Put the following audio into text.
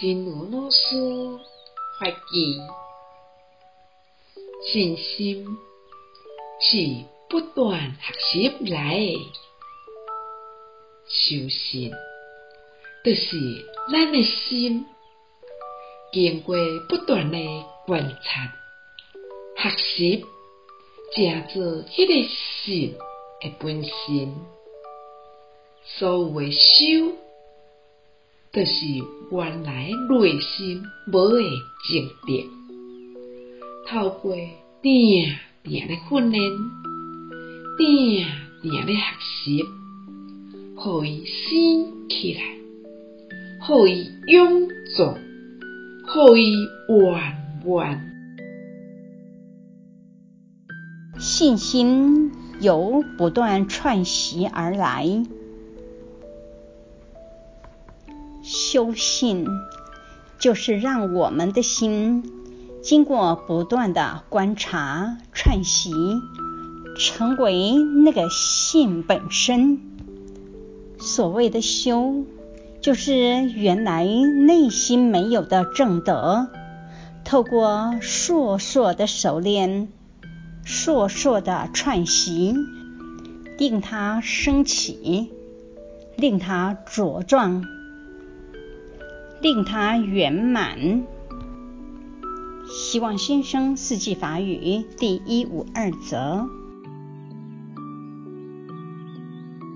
真如老师发记，信心是不断学习来的，修行就是咱的心。经过不断的观察、学习，成做迄个信的本身。所有的修，就是原来内心无的静定，透过定定的训练，定定的学习，互伊生起来，互伊永驻，互伊圆满。信心由不断串习而来。修信就是让我们的心经过不断的观察串习，成为那个信本身。所谓的修，就是原来内心没有的正德，透过数数的熟练，数数的串习，令它升起，令它茁壮。令他圆满。希望新生四季法语第一五二则。